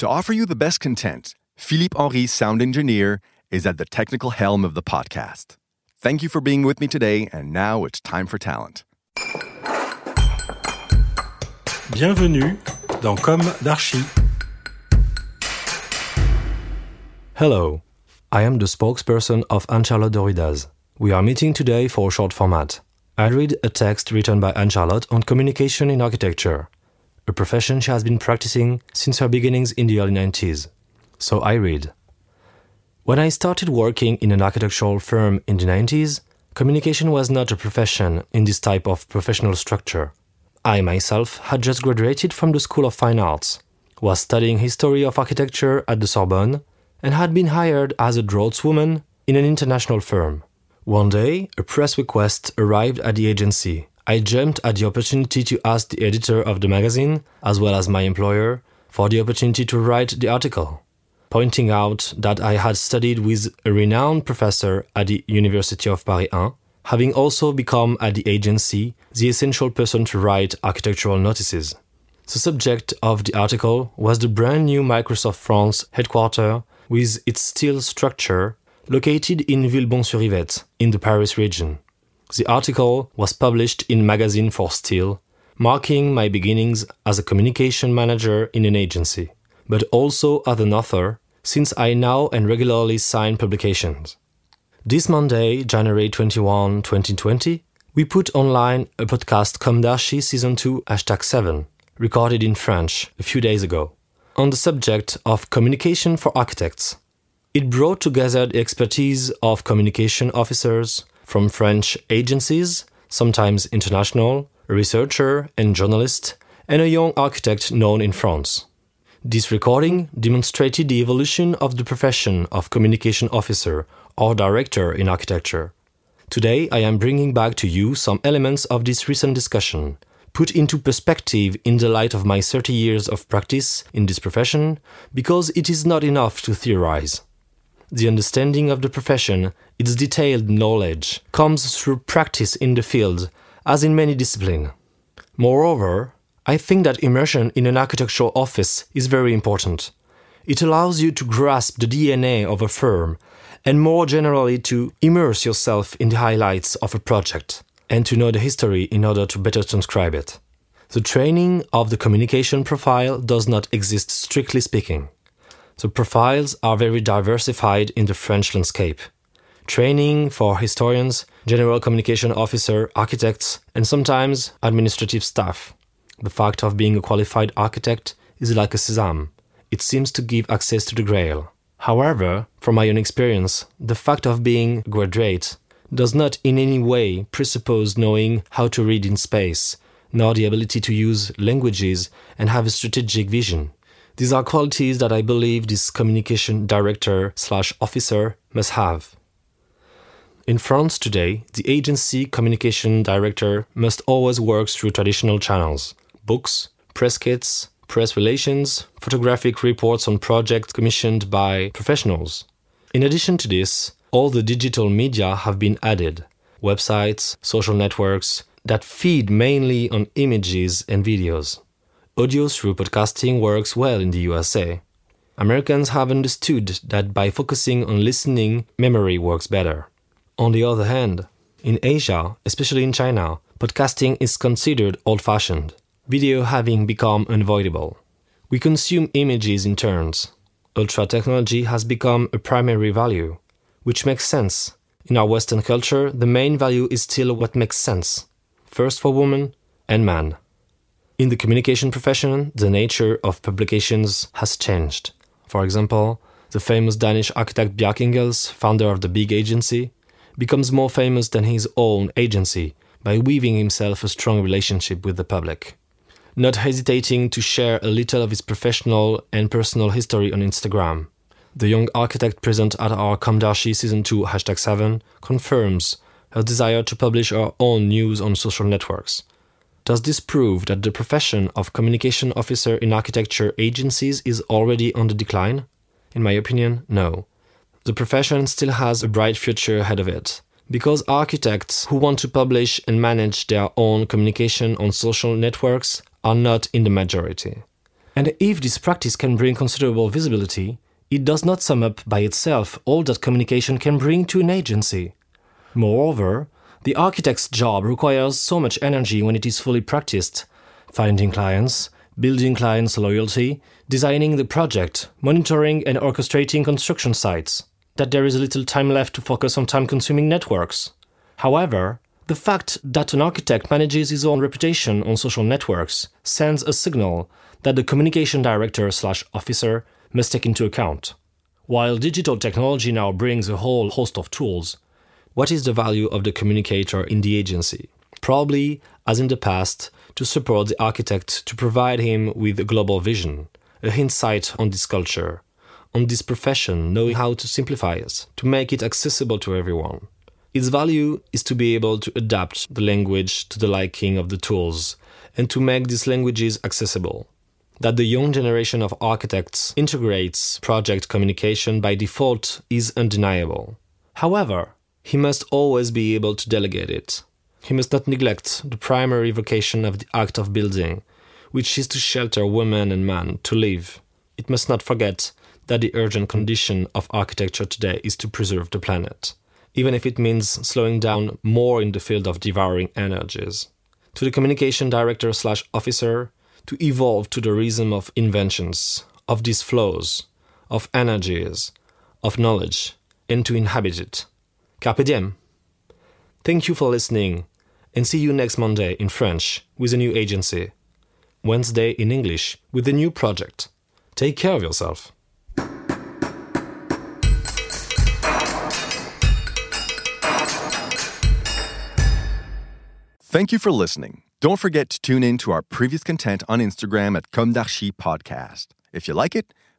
To offer you the best content, Philippe Henry, sound engineer, is at the technical helm of the podcast. Thank you for being with me today, and now it's time for talent. Bienvenue dans Comme d'Archi. Hello, I am the spokesperson of Anne-Charlotte Doridas. We are meeting today for a short format. I read a text written by Anne-Charlotte on communication in architecture, a profession she has been practicing since her beginnings in the early 90s. So I read. When I started working in an architectural firm in the 90s, communication was not a profession in this type of professional structure. I myself had just graduated from the School of Fine Arts, was studying history of architecture at the Sorbonne, and had been hired as a draughtswoman in an international firm. One day, a press request arrived at the agency. I jumped at the opportunity to ask the editor of the magazine, as well as my employer, for the opportunity to write the article, pointing out that I had studied with a renowned professor at the University of Paris 1, having also become at the agency the essential person to write architectural notices. The subject of the article was the brand new Microsoft France headquarters with its steel structure located in Villebon-sur-Yvette in the Paris region. The article was published in Magazine for Steel, marking my beginnings as a communication manager in an agency, but also as an author, since I now and regularly sign publications. This Monday, January 21, 2020, we put online a podcast Comme d'Archi Season 2 Hashtag 7, recorded in French a few days ago, on the subject of communication for architects. It brought together the expertise of communication officers from French agencies, sometimes international, a researcher and journalist, and a young architect known in France. This recording demonstrated the evolution of the profession of communication officer or director in architecture. Today, I am bringing back to you some elements of this recent discussion, put into perspective in the light of my 30 years of practice in this profession, because it is not enough to theorize. The understanding of the profession, its detailed knowledge, comes through practice in the field, as in many disciplines. Moreover, I think that immersion in an architectural office is very important. It allows you to grasp the DNA of a firm and more generally to immerse yourself in the highlights of a project and to know the history in order to better transcribe it. The training of the communication profile does not exist strictly speaking. The profiles are very diversified in the French landscape. Training for historians, general communication officer, architects, and sometimes administrative staff. The fact of being a qualified architect is like a sesame. It seems to give access to the grail. However, from my own experience, the fact of being graduate does not in any way presuppose knowing how to read in space, nor the ability to use languages and have a strategic vision. These are qualities that I believe this communication director slash officer must have. In France today, the agency communication director must always work through traditional channels books, press kits, press relations, photographic reports on projects commissioned by professionals. In addition to this, all the digital media have been added websites, social networks that feed mainly on images and videos. Audio through podcasting works well in the USA. Americans have understood that by focusing on listening, memory works better. On the other hand, in Asia, especially in China, podcasting is considered old fashioned video having become unavoidable. We consume images in turns. Ultra technology has become a primary value, which makes sense. In our Western culture, the main value is still what makes sense first for woman and man. In the communication profession, the nature of publications has changed. For example, the famous Danish architect Bjarke Ingels, founder of the big agency, becomes more famous than his own agency by weaving himself a strong relationship with the public. Not hesitating to share a little of his professional and personal history on Instagram. The young architect present at our Comme d'Archi Season 2 hashtag 7 confirms her desire to publish her own news on social networks. Does this prove that the profession of communication officer in architecture agencies is already on the decline? In my opinion, no. The profession still has a bright future ahead of it. Because architects who want to publish and manage their own communication on social networks are not in the majority. And if this practice can bring considerable visibility, it does not sum up by itself all that communication can bring to an agency. Moreover, the architect's job requires so much energy when it is fully practiced finding clients, building clients' loyalty, designing the project, monitoring and orchestrating construction sites, that there is little time left to focus on time consuming networks. However, the fact that an architect manages his own reputation on social networks sends a signal that the communication director slash officer must take into account. While digital technology now brings a whole host of tools, what is the value of the communicator in the agency? Probably, as in the past, to support the architect to provide him with a global vision, a insight on this culture, on this profession, knowing how to simplify it, to make it accessible to everyone. Its value is to be able to adapt the language to the liking of the tools and to make these languages accessible. That the young generation of architects integrates project communication by default is undeniable. However, he must always be able to delegate it. He must not neglect the primary vocation of the act of building, which is to shelter women and men to live. It must not forget that the urgent condition of architecture today is to preserve the planet, even if it means slowing down more in the field of devouring energies. To the communication director slash officer, to evolve to the rhythm of inventions, of these flows, of energies, of knowledge, and to inhabit it. Carpe diem. Thank you for listening, and see you next Monday in French with a new agency. Wednesday in English with a new project. Take care of yourself. Thank you for listening. Don't forget to tune in to our previous content on Instagram at Comme d'Archi Podcast. If you like it,